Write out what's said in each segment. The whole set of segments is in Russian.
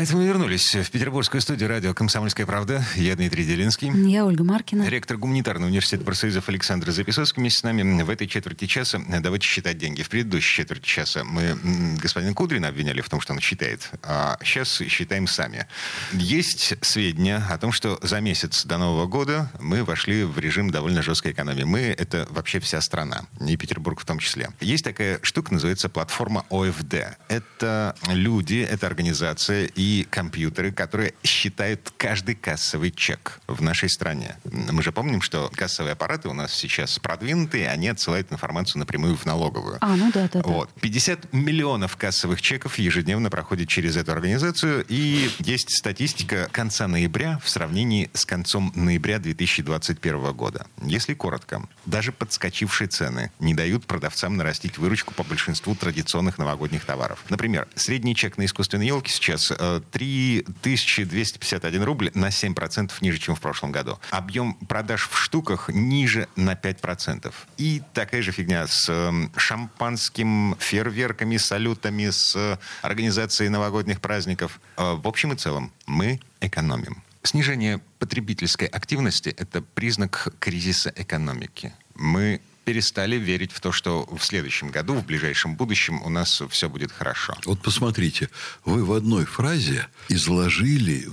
А это мы вернулись в петербургскую студию радио «Комсомольская правда». Я Дмитрий Делинский. Я Ольга Маркина. Ректор гуманитарного университета профсоюзов Александр Записовский вместе с нами. В этой четверти часа давайте считать деньги. В предыдущей четверти часа мы господина Кудрина обвиняли в том, что он считает. А сейчас считаем сами. Есть сведения о том, что за месяц до Нового года мы вошли в режим довольно жесткой экономии. Мы — это вообще вся страна, и Петербург в том числе. Есть такая штука, называется платформа ОФД. Это люди, это организация и компьютеры, которые считают каждый кассовый чек в нашей стране. Мы же помним, что кассовые аппараты у нас сейчас продвинутые, они отсылают информацию напрямую в налоговую. А, ну да, да. Вот. 50 миллионов кассовых чеков ежедневно проходит через эту организацию, и есть статистика конца ноября в сравнении с концом ноября 2021 года. Если коротко, даже подскочившие цены не дают продавцам нарастить выручку по большинству традиционных новогодних товаров. Например, средний чек на искусственные елки сейчас э, 3251 рубль на 7% ниже, чем в прошлом году. Объем продаж в штуках ниже на 5%. И такая же фигня с эм, шампанским, фейерверками, салютами, с организацией новогодних праздников. Э, в общем и целом, мы экономим. Снижение потребительской активности – это признак кризиса экономики. Мы перестали верить в то, что в следующем году, в ближайшем будущем у нас все будет хорошо. Вот посмотрите, вы в одной фразе изложили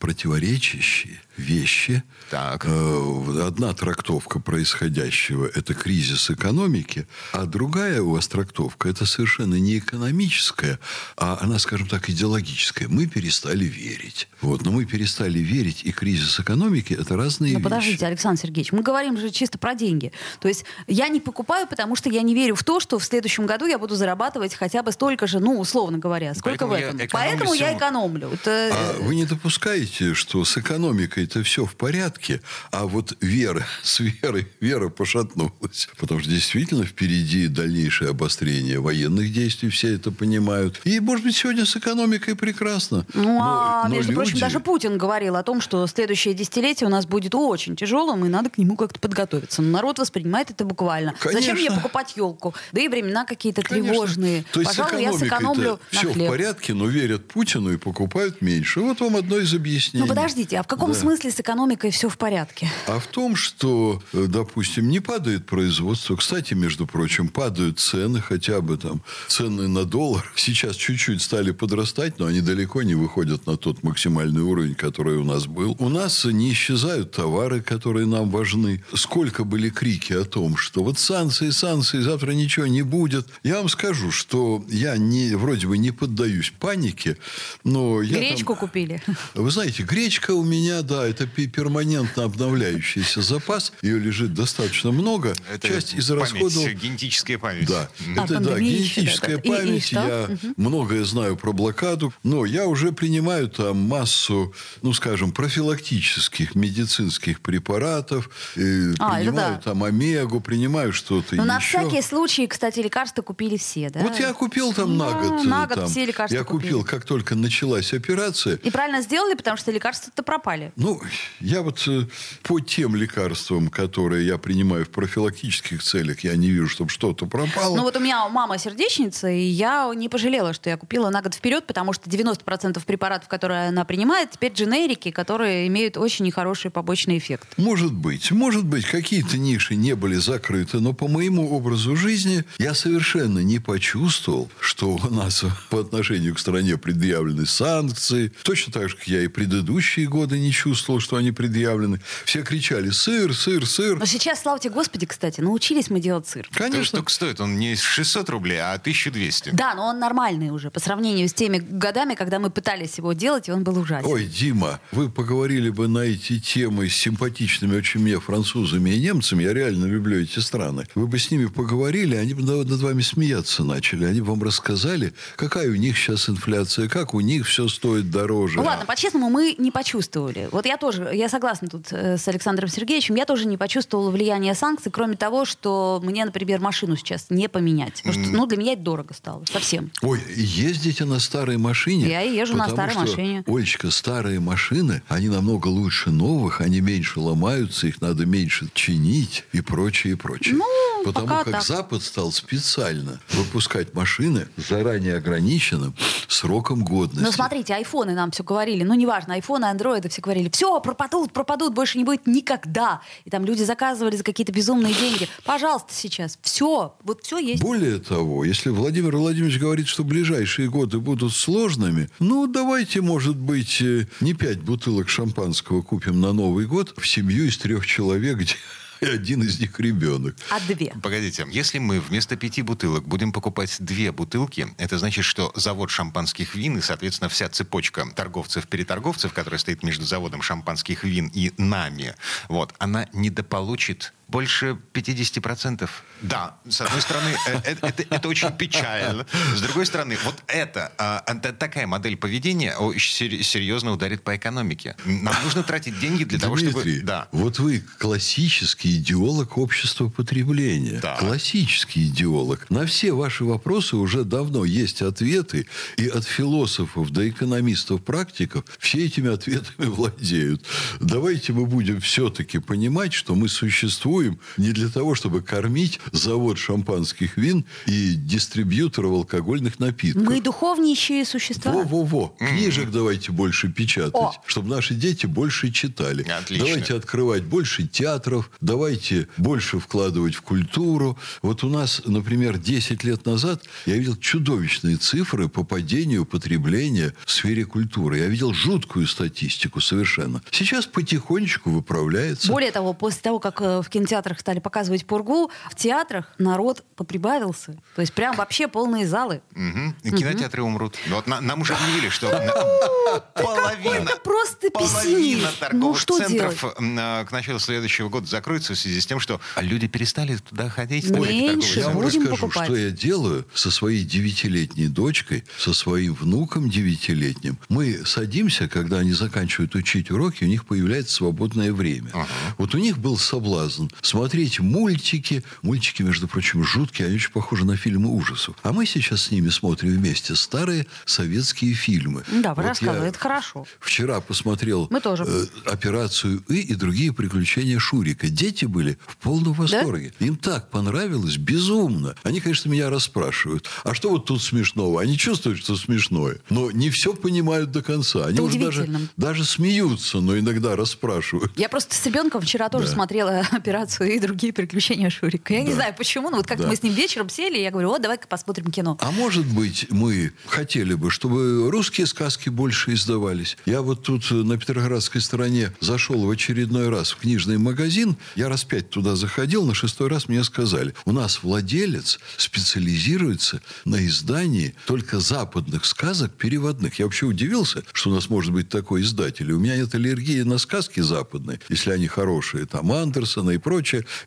взаимопротиворечащие вещи. Так. Э, одна трактовка происходящего – это кризис экономики, а другая у вас трактовка – это совершенно не экономическая, а она, скажем так, идеологическая. Мы перестали верить. Вот, но мы перестали верить, и кризис экономики – это разные Но вещи. подождите, Александр Сергеевич, мы говорим же чисто про деньги. То есть я не покупаю, потому что я не верю в то, что в следующем году я буду зарабатывать хотя бы столько же, ну, условно говоря, сколько Поэтому в я этом. экономлю Поэтому я экономлю. Это, А вы не допускаете, что с экономикой это все в порядке, а вот вера, с верой, вера пошатнулась. Потому что действительно впереди дальнейшее обострение военных действий, все это понимают. И, может быть, сегодня с экономикой прекрасно. Ну, а, Но- но между прочим, люди- даже Путин говорил о том, что следующее десятилетие у нас будет очень тяжелым, и надо к нему как-то подготовиться. Но народ воспринимает это буквально. Зачем мне Конечно. покупать елку? Да и времена какие-то Конечно. тревожные. То есть Пожалуй, я сэкономлю на все в хлеб. порядке, но верят Путину и покупают меньше. Вот вам одно из объяснений. Ну подождите, а в каком Да. смысле с экономикой все в порядке? А в том, что, э, допустим, не падает производство. Кстати, между прочим, падают цены, хотя бы там цены на доллар. Сейчас чуть-чуть стали подрастать, но они далеко не выходят на тот максимальный уровень, который у нас был. У нас не исчезают товары, которые нам важны. Сколько были крики о том, что вот санкции, санкции, завтра ничего не будет. Я вам скажу, что я не, вроде бы не поддаюсь панике, но я там- Гречку купили. вы знаете, гречка у меня, да, это пе- перманентно обновляющийся запас. Ее лежит достаточно много. Это Часть из память, расходов... генетическая память. Да, А, это да, еще, генетическая да, да. И- и память. я Мгм. многое знаю про блокаду, но я уже принимаю там массу, ну, скажем, профилактических медицинских препаратов, э, А, принимаю да. там омегу, принимаю что-то Ну, на еще. всякий случай, кстати, лекарства купили все, да? Вот я купил там на Ну, год. на э, год там. все лекарства Я купил, купили. как только началась операция. И правильно сделали, потому что лекарства-то пропали. Ну, я вот э, по тем лекарствам, которые я принимаю в профилактических целях, я не вижу, чтобы что-то пропало. Ну вот у меня мама сердечница, и я не пожалела, что я купила на год вперед, потому что 90% препаратов, которые она принимает, теперь дженерики, которые имеют очень нехороший побочный эффект. Может быть, может быть, какие-то ниши не были закрыты, но по моему образу жизни я совершенно не почувствовал, что у нас по отношению к стране предъявлены санкции. Точно так же, как я и предыдущие годы не чувствовал, что они предъявлены. Все кричали «сыр, сыр, сыр». Но сейчас, слава тебе Господи, кстати, научились мы делать сыр. Конечно. Штука стоит он не 600 рублей, а 1200. Да, но он нормальный уже по сравнению с теми годами, когда мы пытались его делать, и он был ужасен. Ой, Дима, вы поговорили бы на эти темы с симпатичными очень мне французами и немцами. Я реально люблю эти страны. Вы бы с ними поговорили, они бы над над вами смеяться начали. Они бы вам рассказали, какая у них сейчас инфляция, как у них все стоит дороже. Ну ладно, по-честному, мы не почувствовали. Вот я тоже, я согласна тут э, с Александром Сергеевичем, я тоже не почувствовала влияние санкций, кроме того, что мне, например, машину сейчас не поменять. Потому что, ну, для меня это дорого стало, совсем. Ой, ездите на старой машине? Я езжу на старой что, машине. Олечка, старые машины, они намного лучше новых, они меньше ломаются, их надо меньше чинить и прочее, и прочее. Ну, Потому пока как так. Запад стал специально выпускать машины заранее ограниченным сроком годности. Ну, смотрите, айфоны нам все говорили. Ну, неважно, айфоны, андроиды все говорили. Все, пропадут, пропадут, больше не будет никогда. И там люди заказывали за какие-то безумные деньги. Пожалуйста, сейчас. Все. Вот все есть. Более того, если Владимир Владимирович говорит, что ближайшие годы будут сложными, ну, давайте, может быть, э, не пять бутылок шампанского купим на Новый год в семью из трех человек, где один из них ребенок. А две. Погодите, если мы вместо пяти бутылок будем покупать две бутылки, это значит, что завод шампанских вин и, соответственно, вся цепочка торговцев-переторговцев, которая стоит между заводом шампанских вин и нами, вот, она недополучит больше 50%. Да, с одной стороны, э, э, это, это очень печально. С другой стороны, вот это, а, это такая модель поведения серьезно ударит по экономике. Нам нужно тратить деньги для того, чтобы... Дмитрий, Да. вот вы классический идеолог общества потребления. Да. Классический идеолог. На все ваши вопросы уже давно есть ответы. И от философов до экономистов-практиков все этими ответами владеют. Давайте мы будем все-таки понимать, что мы существуем не для того, чтобы кормить завод шампанских вин и дистрибьюторов алкогольных напитков. Мы духовнейшие существа. Во-во-во. Книжек давайте больше печатать, О. чтобы наши дети больше читали. Отлично. Давайте открывать больше театров, давайте больше вкладывать в культуру. Вот у нас, например, 10 лет назад я видел чудовищные цифры по падению потребления в сфере культуры. Я видел жуткую статистику совершенно. Сейчас потихонечку выправляется. Более того, после того, как э, в кинотеатрах стали показывать пургу, в театрах народ поприбавился. То есть прям вообще полные залы. Мгм. И Кинотеатры умрут. Ну, Вот на- нам уже объявили, что на- половина, просто половина торговых Ну, что центров а, к началу следующего года закроются в связи с тем, что люди перестали туда ходить. Меньше. Я вам расскажу, что я делаю со своей девятилетней дочкой, со своим внуком девятилетним. Мы садимся, когда они заканчивают учить уроки, у них появляется свободное время. Вот у них был соблазн смотреть мультики. Мультики, между прочим, жуткие, они очень похожи на фильмы ужасов. А мы сейчас с ними смотрим вместе старые советские фильмы. Да, вы Вот рассказывали, это хорошо. Вчера посмотрел Мы тоже. э, операцию И и другие приключения Шурика. Дети были в полном восторге. Им так понравилось, безумно. Они, конечно, меня расспрашивают. А что вот тут смешного? Они чувствуют, что смешное. Но не все понимают до конца. Они Это уже даже, даже смеются, но иногда расспрашивают. Я просто с ребенком вчера тоже Да. смотрела операцию и другие приключения Шурика. Я не Да. знаю почему, но вот как Да. мы с ним вечером сели, я говорю, вот давай-ка посмотрим кино. А может быть, мы хотели бы, чтобы русские сказки больше издавались. Я вот тут на Петроградской стороне зашел в очередной раз в книжный магазин. Я раз пять туда заходил, на шестой раз мне сказали, у нас владелец специализируется на издании только западных сказок переводных. Я вообще удивился, что у нас может быть такой издатель. У меня нет аллергии на сказки западные, если они хорошие, там Андерсона и прочее.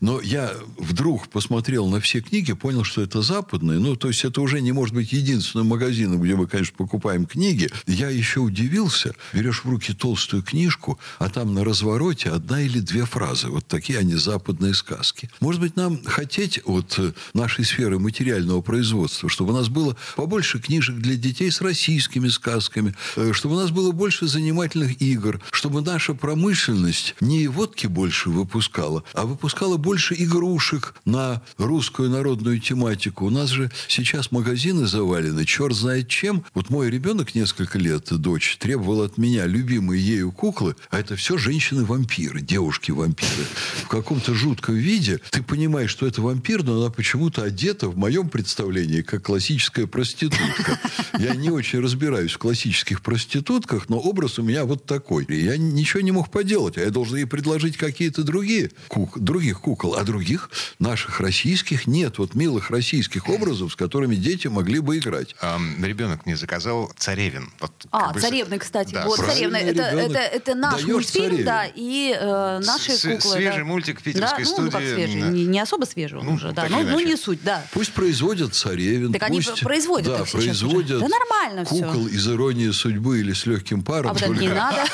Но я вдруг посмотрел на все книги, понял, что это западные. Ну, то есть это уже не может быть единственным магазином, где мы, конечно, покупаем книги. Я еще удивился. Берешь в руки толстую книжку, а там на развороте одна или две фразы. Вот такие они западные сказки. Может быть, нам хотеть от э, нашей сферы материального производства, чтобы у нас было побольше книжек для детей с российскими сказками, э, чтобы у нас было больше занимательных игр, чтобы наша промышленность не водки больше выпускала, а выпускала больше игрушек на русскую народную тематику. У нас же сейчас магазины завалены, черт знает чем. Вот мой ребенок несколько лет, дочь, требовал от меня любимые ею куклы, а это все женщины-вампиры, девушки-вампиры. В каком-то жутком виде ты понимаешь, что это вампир, но она почему-то одета в моем представлении как классическая проститутка. Я не очень разбираюсь в классических проститутках, но образ у меня вот такой. И я ничего не мог поделать, а я должен ей предложить какие-то другие кук- других кукол, а других наших российских нет. Вот милых российских образов, с которыми дети могли бы играть. Эм, ребенок мне заказал царевин. Вот, а, бы... царевны, кстати. Да, вот, царевны. Это, это, это наш мультфильм, царевин. да, и э, наши С- куклы. свежий да. мультик в питерской да, студии. Ну, как свежий, не, не особо свежий Ну, уже, да. Ну, ну, не суть, да. Пусть производят царевин. Так они пусть, производят да, их производят Да нормально кукол из «Иронии судьбы» или «С легким паром». А вот только- не надо.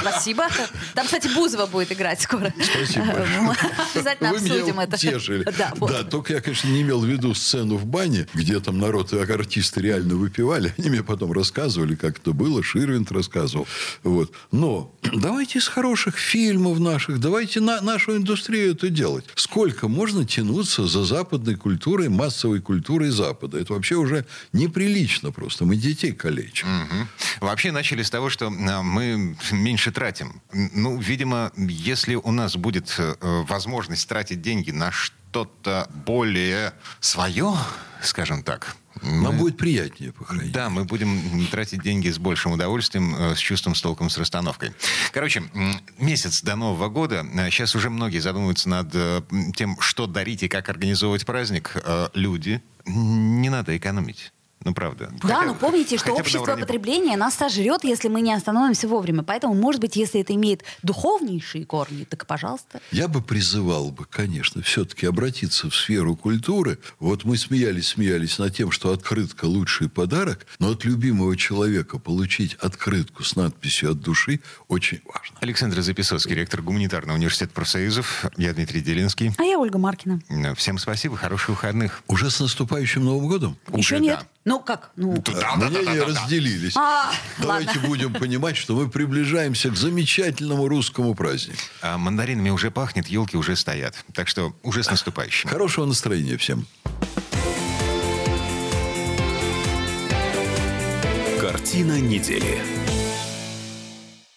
Спасибо. Там, кстати, Бузова будет играть скоро. Спасибо Обязательно Вы меня обсудим это. утешили. Да, вот. Да, только я, конечно, не имел в виду сцену в бане, где там народ и артисты реально выпивали. Они мне потом рассказывали, как это было. Ширвинт рассказывал. Вот. Но давайте из хороших фильмов наших, давайте на нашу индустрию это делать. Сколько можно тянуться за западной культурой, массовой культурой Запада? Это вообще уже неприлично просто. Мы детей калечим. Мгм. Вообще начали с того, что а, мы меньше тратим. Ну, видимо, если у нас будет э, возможность тратить деньги на что-то более свое, скажем так, Нам мы- будет приятнее, по крайней мере. Да, мы будем тратить деньги с большим удовольствием, э, с чувством, с толком, с расстановкой. Короче, месяц до Нового года. Сейчас уже многие задумываются над э, тем, что дарить и как организовывать праздник. Э, Люди, не надо экономить. Ну, правда. Да, Хотя- но помните, что общество уровне- потребления нас сожрет, если мы не остановимся вовремя. Поэтому, может быть, если это имеет духовнейшие корни, так пожалуйста. Я бы призывал бы, конечно, все-таки обратиться в сферу культуры. Вот мы смеялись, смеялись над тем, что открытка лучший подарок, но от любимого человека получить открытку с надписью от души очень важно. Александр Записовский, ректор гуманитарного университета профсоюзов. Я Дмитрий Делинский. А я Ольга Маркина. Всем спасибо, хороших выходных. Уже с наступающим Новым годом? Еще Уже нет. да. Ну как? Ну, Мнения разделились. А, Давайте ладно. будем понимать, что мы приближаемся к замечательному русскому празднику. А мандаринами уже пахнет, елки уже стоят. Так что уже с наступающим. Хорошего настроения всем. Картина недели.